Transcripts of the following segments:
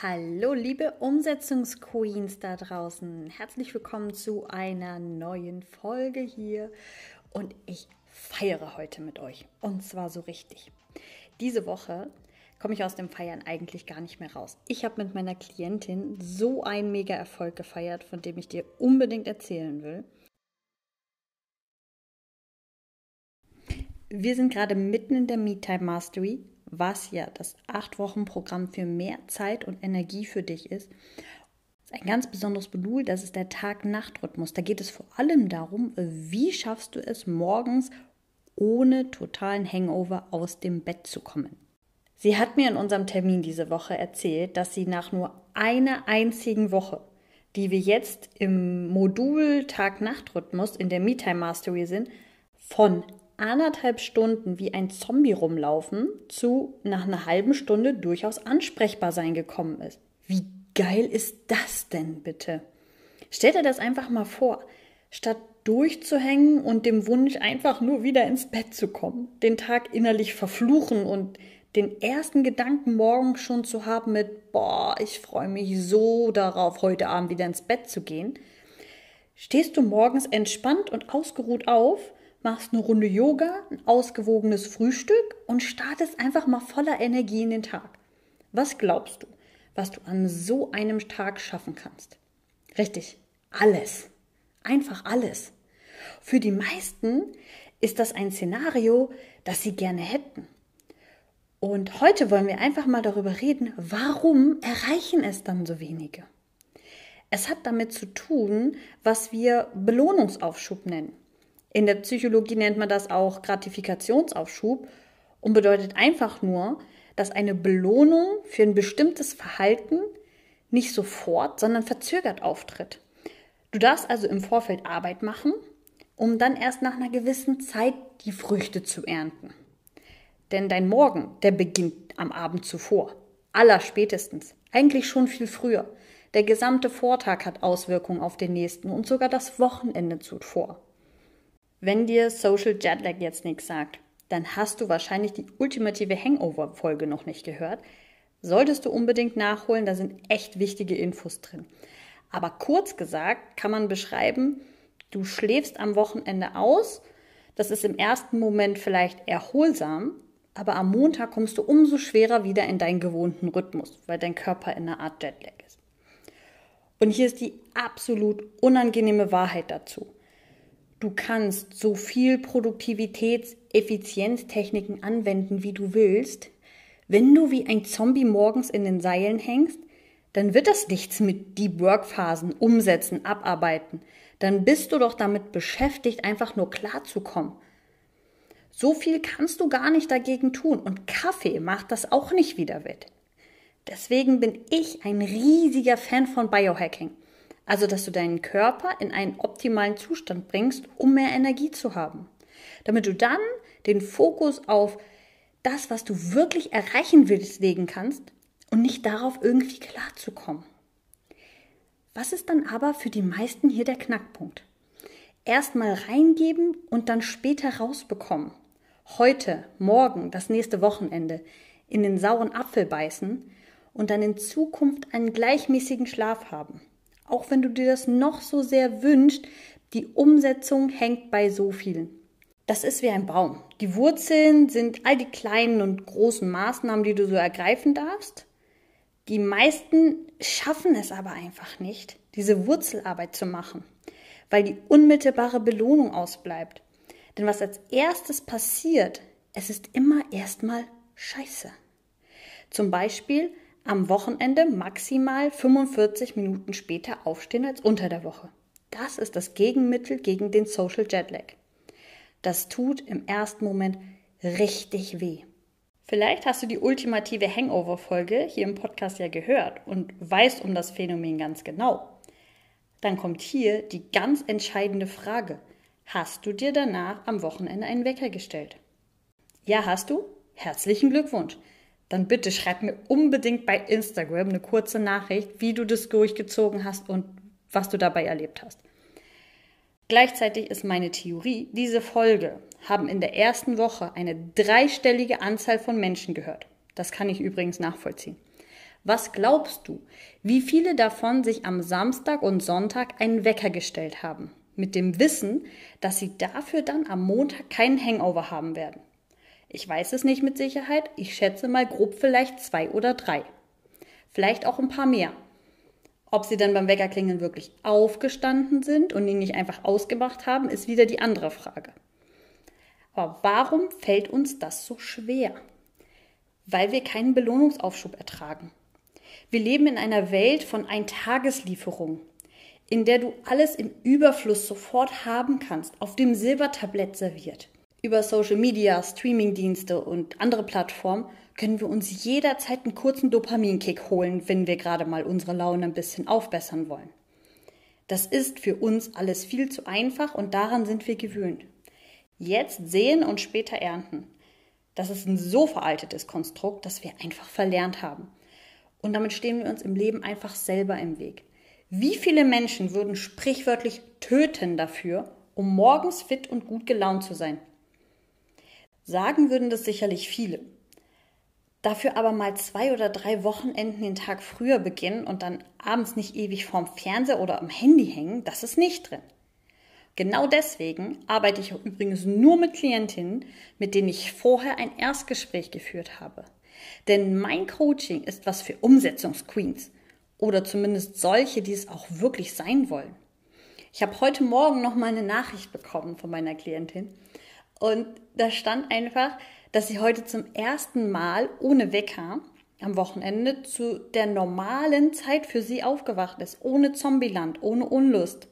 Hallo, liebe Umsetzungsqueens da draußen. Herzlich willkommen zu einer neuen Folge hier. Und ich feiere heute mit euch. Und zwar so richtig. Diese Woche komme ich aus dem Feiern eigentlich gar nicht mehr raus. Ich habe mit meiner Klientin so einen Mega-Erfolg gefeiert, von dem ich dir unbedingt erzählen will. Wir sind gerade mitten in der Me-Time Mastery, was ja das 8-Wochen-Programm für mehr Zeit und Energie für dich ist. Ein ganz besonderes Modul, das ist der Tag-Nacht-Rhythmus. Da geht es vor allem darum, wie schaffst du es morgens ohne totalen Hangover aus dem Bett zu kommen. Sie hat mir in unserem Termin diese Woche erzählt, dass sie nach nur einer einzigen Woche, die wir jetzt im Modul Tag-Nacht-Rhythmus in der Me-Time Mastery sind, von anderthalb Stunden wie ein Zombie rumlaufen zu nach einer halben Stunde durchaus ansprechbar sein gekommen ist. Wie geil ist das denn bitte? Stell dir das einfach mal vor. Statt durchzuhängen und dem Wunsch einfach nur wieder ins Bett zu kommen, den Tag innerlich verfluchen und den ersten Gedanken morgens schon zu haben mit, boah, ich freue mich so darauf, heute Abend wieder ins Bett zu gehen, stehst du morgens entspannt und ausgeruht auf, machst eine Runde Yoga, ein ausgewogenes Frühstück und startest einfach mal voller Energie in den Tag. Was glaubst du, was du an so einem Tag schaffen kannst? Richtig, alles. Einfach alles. Für die meisten ist das ein Szenario, das sie gerne hätten. Und heute wollen wir einfach mal darüber reden, warum erreichen es dann so wenige? Es hat damit zu tun, was wir Belohnungsaufschub nennen. In der Psychologie nennt man das auch Gratifikationsaufschub und bedeutet einfach nur, dass eine Belohnung für ein bestimmtes Verhalten nicht sofort, sondern verzögert auftritt. Du darfst also im Vorfeld Arbeit machen, um dann erst nach einer gewissen Zeit die Früchte zu ernten. Denn dein Morgen, der beginnt am Abend zuvor. Allerspätestens. Eigentlich schon viel früher. Der gesamte Vortag hat Auswirkungen auf den nächsten und sogar das Wochenende zuvor. Wenn dir Social Jetlag jetzt nichts sagt, dann hast du wahrscheinlich die ultimative Hangover-Folge noch nicht gehört. Solltest du unbedingt nachholen, da sind echt wichtige Infos drin. Aber kurz gesagt kann man beschreiben, du schläfst am Wochenende aus. Das ist im ersten Moment vielleicht erholsam, aber am Montag kommst du umso schwerer wieder in deinen gewohnten Rhythmus, weil dein Körper in einer Art Jetlag ist. Und hier ist die absolut unangenehme Wahrheit dazu. Du kannst so viel Produktivitäts-, Effizienztechniken anwenden, wie du willst. Wenn du wie ein Zombie morgens in den Seilen hängst, dann wird das nichts mit Deep Work Phasen, umsetzen, abarbeiten. Dann bist du doch damit beschäftigt, einfach nur klarzukommen. So viel kannst du gar nicht dagegen tun und Kaffee macht das auch nicht wieder wett. Deswegen bin ich ein riesiger Fan von Biohacking. Also, dass du deinen Körper in einen optimalen Zustand bringst, um mehr Energie zu haben. Damit du dann den Fokus auf das, was du wirklich erreichen willst, legen kannst und nicht darauf, irgendwie klarzukommen. Was ist dann aber für die meisten hier der Knackpunkt? Erstmal reingeben und dann später rausbekommen heute, morgen, das nächste Wochenende in den sauren Apfel beißen und dann in Zukunft einen gleichmäßigen Schlaf haben. Auch wenn du dir das noch so sehr wünschst, die Umsetzung hängt bei so vielen. Das ist wie ein Baum. Die Wurzeln sind all die kleinen und großen Maßnahmen, die du so ergreifen darfst. Die meisten schaffen es aber einfach nicht, diese Wurzelarbeit zu machen, weil die unmittelbare Belohnung ausbleibt. Denn was als erstes passiert, es ist immer erstmal scheiße. Zum Beispiel am Wochenende maximal 45 Minuten später aufstehen als unter der Woche. Das ist das Gegenmittel gegen den Social Jetlag. Das tut im ersten Moment richtig weh. Vielleicht hast du die ultimative Hangover-Folge hier im Podcast ja gehört und weißt um das Phänomen ganz genau. Dann kommt hier die ganz entscheidende Frage. Hast du dir danach am Wochenende einen Wecker gestellt? Ja, hast du? Herzlichen Glückwunsch. Dann bitte schreib mir unbedingt bei Instagram eine kurze Nachricht, wie du das durchgezogen hast und was du dabei erlebt hast. Gleichzeitig ist meine Theorie, diese Folge haben in der ersten Woche eine dreistellige Anzahl von Menschen gehört. Das kann ich übrigens nachvollziehen. Was glaubst du, wie viele davon sich am Samstag und Sonntag einen Wecker gestellt haben? Mit dem Wissen, dass sie dafür dann am Montag keinen Hangover haben werden. Ich weiß es nicht mit Sicherheit, ich schätze mal grob vielleicht zwei oder drei. Vielleicht auch ein paar mehr. Ob sie dann beim Weckerklingeln wirklich aufgestanden sind und ihn nicht einfach ausgemacht haben, ist wieder die andere Frage. Aber warum fällt uns das so schwer? Weil wir keinen Belohnungsaufschub ertragen. Wir leben in einer Welt von Eintageslieferung, in der du alles im Überfluss sofort haben kannst, auf dem Silbertablett serviert. Über Social Media, Streamingdienste und andere Plattformen können wir uns jederzeit einen kurzen Dopaminkick holen, wenn wir gerade mal unsere Laune ein bisschen aufbessern wollen. Das ist für uns alles viel zu einfach und daran sind wir gewöhnt. Jetzt sehen und später ernten. Das ist ein so veraltetes Konstrukt, das wir einfach verlernt haben. Und damit stehen wir uns im Leben einfach selber im Weg. Wie viele Menschen würden sprichwörtlich töten dafür, um morgens fit und gut gelaunt zu sein? Sagen würden das sicherlich viele. Dafür aber mal zwei oder drei Wochenenden den Tag früher beginnen und dann abends nicht ewig vorm Fernseher oder am Handy hängen, das ist nicht drin. Genau deswegen arbeite ich übrigens nur mit Klientinnen, mit denen ich vorher ein Erstgespräch geführt habe. Denn mein Coaching ist was für Umsetzungsqueens oder zumindest solche, die es auch wirklich sein wollen. Ich habe heute Morgen noch mal eine Nachricht bekommen von meiner Klientin und da stand einfach, dass sie heute zum ersten Mal ohne Wecker am Wochenende zu der normalen Zeit für sie aufgewacht ist, ohne Zombieland, ohne Unlust.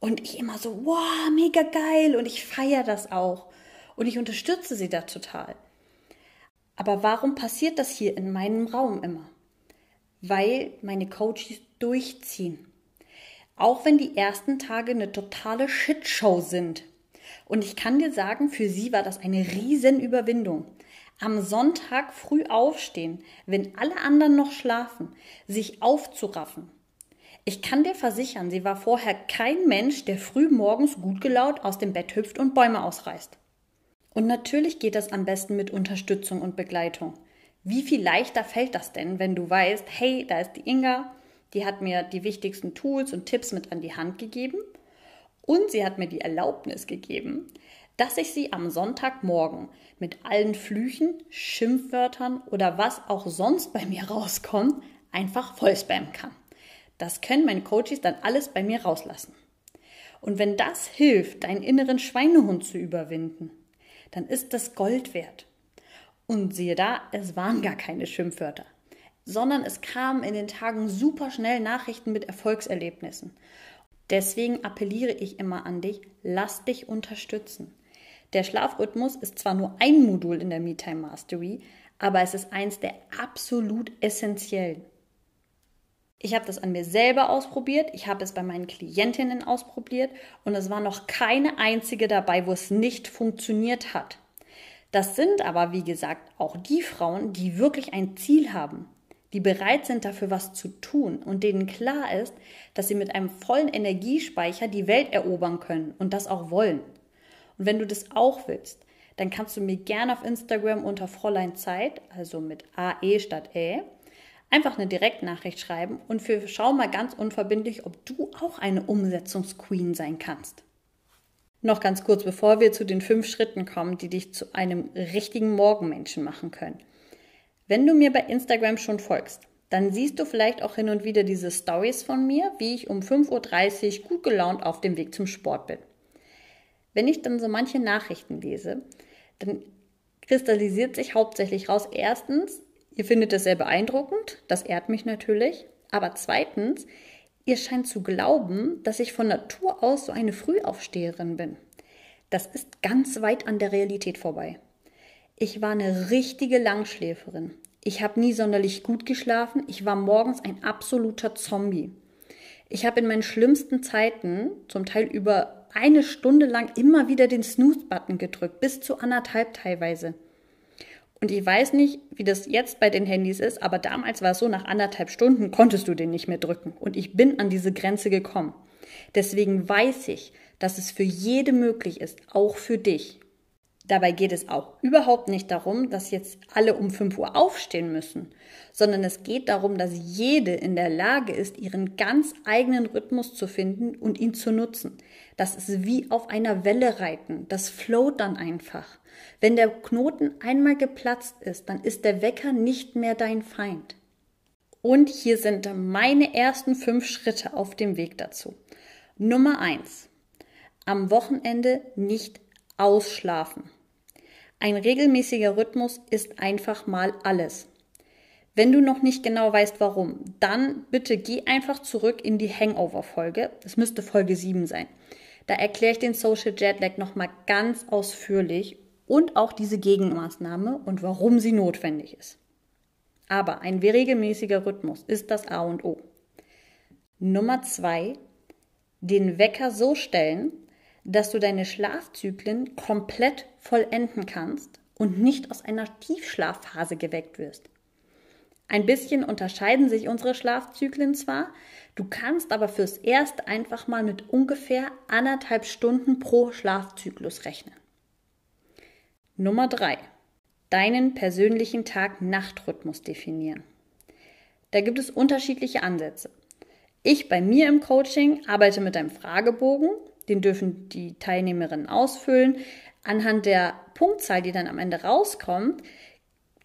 Und ich immer so, wow, mega geil und ich feiere das auch. Und ich unterstütze sie da total. Aber warum passiert das hier in meinem Raum immer? Weil meine Coaches durchziehen. Auch wenn die ersten Tage eine totale Shitshow sind. Und ich kann dir sagen, für sie war das eine Riesenüberwindung. Am Sonntag früh aufstehen, wenn alle anderen noch schlafen, sich aufzuraffen, ich kann dir versichern, sie war vorher kein Mensch, der früh morgens gut gelaunt aus dem Bett hüpft und Bäume ausreißt. Und natürlich geht das am besten mit Unterstützung und Begleitung. Wie viel leichter fällt das denn, wenn du weißt, hey, da ist die Inga, die hat mir die wichtigsten Tools und Tipps mit an die Hand gegeben und sie hat mir die Erlaubnis gegeben, dass ich sie am Sonntagmorgen mit allen Flüchen, Schimpfwörtern oder was auch sonst bei mir rauskommt, einfach vollspammen kann. Das können meine Coaches dann alles bei mir rauslassen. Und wenn das hilft, deinen inneren Schweinehund zu überwinden, dann ist das Gold wert. Und siehe da, es waren gar keine Schimpfwörter, sondern es kamen in den Tagen super schnell Nachrichten mit Erfolgserlebnissen. Deswegen appelliere ich immer an dich, lass dich unterstützen. Der Schlafrhythmus ist zwar nur ein Modul in der MeTime Mastery, aber es ist eins der absolut essentiellen. Ich habe das an mir selber ausprobiert, ich habe es bei meinen Klientinnen ausprobiert und es war noch keine einzige dabei, wo es nicht funktioniert hat. Das sind aber, wie gesagt, auch die Frauen, die wirklich ein Ziel haben, die bereit sind dafür was zu tun und denen klar ist, dass sie mit einem vollen Energiespeicher die Welt erobern können und das auch wollen. Und wenn du das auch willst, dann kannst du mir gerne auf Instagram unter Fräulein Zeit, also mit AE statt Ä, einfach eine Direktnachricht schreiben und für schau mal ganz unverbindlich, ob du auch eine Umsetzungsqueen sein kannst. Noch ganz kurz, bevor wir zu den fünf Schritten kommen, die dich zu einem richtigen Morgenmenschen machen können. Wenn du mir bei Instagram schon folgst, dann siehst du vielleicht auch hin und wieder diese Stories von mir, wie ich um 5.30 Uhr gut gelaunt auf dem Weg zum Sport bin. Wenn ich dann so manche Nachrichten lese, dann kristallisiert sich hauptsächlich raus, erstens, Ihr findet es sehr beeindruckend, das ehrt mich natürlich. Aber zweitens, ihr scheint zu glauben, dass ich von Natur aus so eine Frühaufsteherin bin. Das ist ganz weit an der Realität vorbei. Ich war eine richtige Langschläferin. Ich habe nie sonderlich gut geschlafen. Ich war morgens ein absoluter Zombie. Ich habe in meinen schlimmsten Zeiten, zum Teil über eine Stunde lang, immer wieder den Snooze-Button gedrückt, bis zu anderthalb teilweise. Und ich weiß nicht, wie das jetzt bei den Handys ist, aber damals war es so, nach anderthalb Stunden konntest du den nicht mehr drücken. Und ich bin an diese Grenze gekommen. Deswegen weiß ich, dass es für jede möglich ist, auch für dich. Dabei geht es auch überhaupt nicht darum, dass jetzt alle um 5 Uhr aufstehen müssen, sondern es geht darum, dass jede in der Lage ist, ihren ganz eigenen Rhythmus zu finden und ihn zu nutzen. Das ist wie auf einer Welle reiten. Das float dann einfach. Wenn der Knoten einmal geplatzt ist, dann ist der Wecker nicht mehr dein Feind. Und hier sind meine ersten fünf Schritte auf dem Weg dazu. Nummer eins: Am Wochenende nicht ausschlafen. Ein regelmäßiger Rhythmus ist einfach mal alles. Wenn du noch nicht genau weißt, warum, dann bitte geh einfach zurück in die Hangover-Folge. Das müsste Folge 7 sein. Da erkläre ich den Social Jetlag nochmal ganz ausführlich und auch diese Gegenmaßnahme und warum sie notwendig ist. Aber ein regelmäßiger Rhythmus ist das A und O. Nummer zwei, den Wecker so stellen, dass du deine Schlafzyklen komplett vollenden kannst und nicht aus einer Tiefschlafphase geweckt wirst. Ein bisschen unterscheiden sich unsere Schlafzyklen zwar, du kannst aber fürs Erste einfach mal mit ungefähr anderthalb Stunden pro Schlafzyklus rechnen. Nummer drei: Deinen persönlichen Tag-Nacht-Rhythmus definieren. Da gibt es unterschiedliche Ansätze. Ich bei mir im Coaching arbeite mit einem Fragebogen, den dürfen die Teilnehmerinnen ausfüllen. Anhand der Punktzahl, die dann am Ende rauskommt,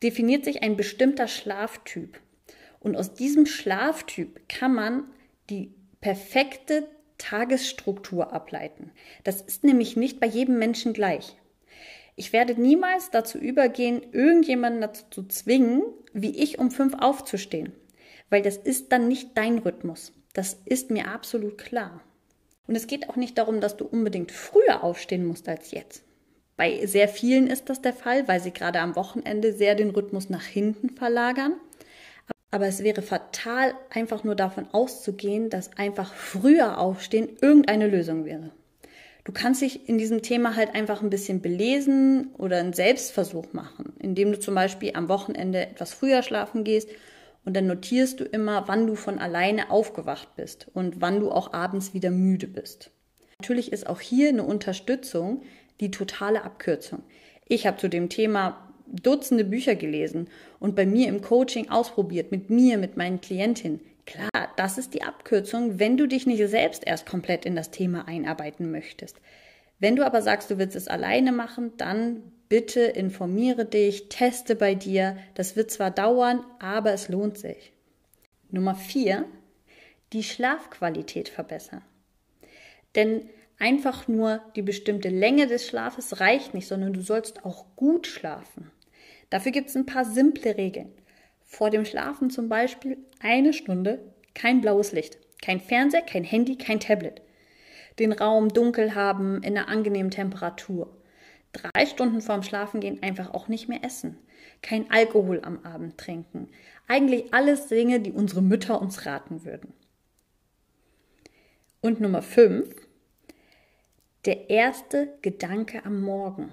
definiert sich ein bestimmter Schlaftyp. Und aus diesem Schlaftyp kann man die perfekte Tagesstruktur ableiten. Das ist nämlich nicht bei jedem Menschen gleich. Ich werde niemals dazu übergehen, irgendjemanden dazu zu zwingen, wie ich um fünf aufzustehen, weil das ist dann nicht dein Rhythmus. Das ist mir absolut klar. Und es geht auch nicht darum, dass du unbedingt früher aufstehen musst als jetzt. Bei sehr vielen ist das der Fall, weil sie gerade am Wochenende sehr den Rhythmus nach hinten verlagern. Aber es wäre fatal, einfach nur davon auszugehen, dass einfach früher aufstehen irgendeine Lösung wäre. Du kannst dich in diesem Thema halt einfach ein bisschen belesen oder einen Selbstversuch machen, indem du zum Beispiel am Wochenende etwas früher schlafen gehst und dann notierst du immer, wann du von alleine aufgewacht bist und wann du auch abends wieder müde bist. Natürlich ist auch hier eine Unterstützung die totale Abkürzung. Ich habe zu dem Thema Dutzende Bücher gelesen und bei mir im Coaching ausprobiert, mit mir, mit meinen Klientinnen. Klar, das ist die Abkürzung, wenn du dich nicht selbst erst komplett in das Thema einarbeiten möchtest. Wenn du aber sagst, du willst es alleine machen, dann bitte informiere dich, teste bei dir. Das wird zwar dauern, aber es lohnt sich. Nummer vier, die Schlafqualität verbessern. Denn einfach nur die bestimmte Länge des Schlafes reicht nicht, sondern du sollst auch gut schlafen. Dafür gibt es ein paar simple Regeln. Vor dem Schlafen zum Beispiel eine Stunde kein blaues Licht, kein Fernseher, kein Handy, kein Tablet. Den Raum dunkel haben in einer angenehmen Temperatur. Drei Stunden vorm Schlafengehen einfach auch nicht mehr essen. Kein Alkohol am Abend trinken. Eigentlich alles Dinge, die unsere Mütter uns raten würden. Und Nummer fünf, der erste Gedanke am Morgen.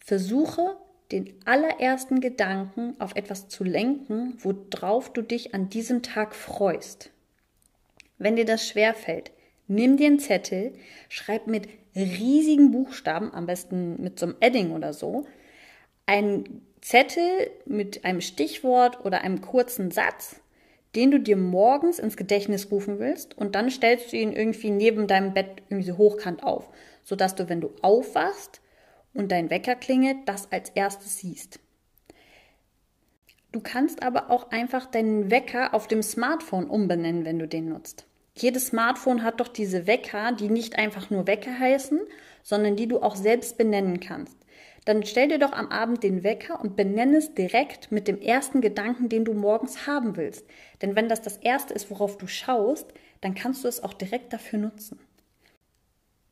Versuche den allerersten Gedanken auf etwas zu lenken, worauf du dich an diesem Tag freust. Wenn dir das schwerfällt, nimm dir einen Zettel, schreib mit riesigen Buchstaben, am besten mit so einem Edding oder so, einen Zettel mit einem Stichwort oder einem kurzen Satz, den du dir morgens ins Gedächtnis rufen willst und dann stellst du ihn irgendwie neben deinem Bett irgendwie so hochkant auf, sodass du, wenn du aufwachst und dein Wecker klingelt, das als erstes siehst. Du kannst aber auch einfach deinen Wecker auf dem Smartphone umbenennen, wenn du den nutzt. Jedes Smartphone hat doch diese Wecker, die nicht einfach nur Wecker heißen, sondern die du auch selbst benennen kannst dann stell dir doch am Abend den Wecker und benenne es direkt mit dem ersten Gedanken, den du morgens haben willst. Denn wenn das das erste ist, worauf du schaust, dann kannst du es auch direkt dafür nutzen.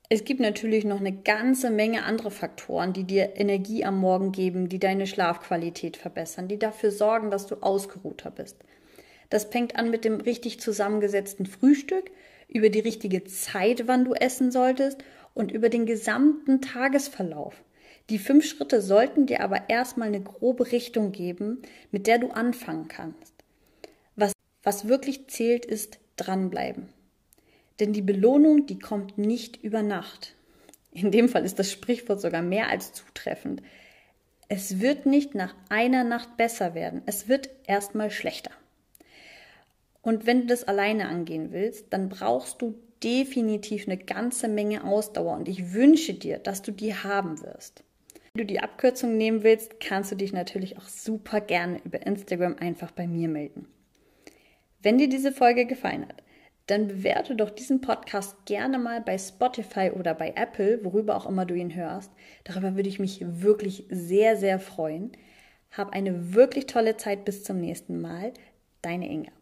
Es gibt natürlich noch eine ganze Menge andere Faktoren, die dir Energie am Morgen geben, die deine Schlafqualität verbessern, die dafür sorgen, dass du ausgeruhter bist. Das fängt an mit dem richtig zusammengesetzten Frühstück, über die richtige Zeit, wann du essen solltest und über den gesamten Tagesverlauf. Die fünf Schritte sollten dir aber erstmal eine grobe Richtung geben, mit der du anfangen kannst. Was, was wirklich zählt, ist dranbleiben. Denn die Belohnung, die kommt nicht über Nacht. in dem Fall ist das Sprichwort sogar mehr als zutreffend, es wird nicht nach einer Nacht besser werden, es wird erstmal schlechter. Und wenn du das alleine angehen willst, dann brauchst du definitiv eine ganze Menge Ausdauer und ich wünsche dir, dass du die haben wirst. Wenn du die Abkürzung nehmen willst, kannst du dich natürlich auch super gerne über Instagram einfach bei mir melden. Wenn dir diese Folge gefallen hat, dann bewerte doch diesen Podcast gerne mal bei Spotify oder bei Apple, worüber auch immer du ihn hörst. Darüber würde ich mich wirklich sehr, sehr freuen. Hab eine wirklich tolle Zeit bis zum nächsten Mal. Deine Inga.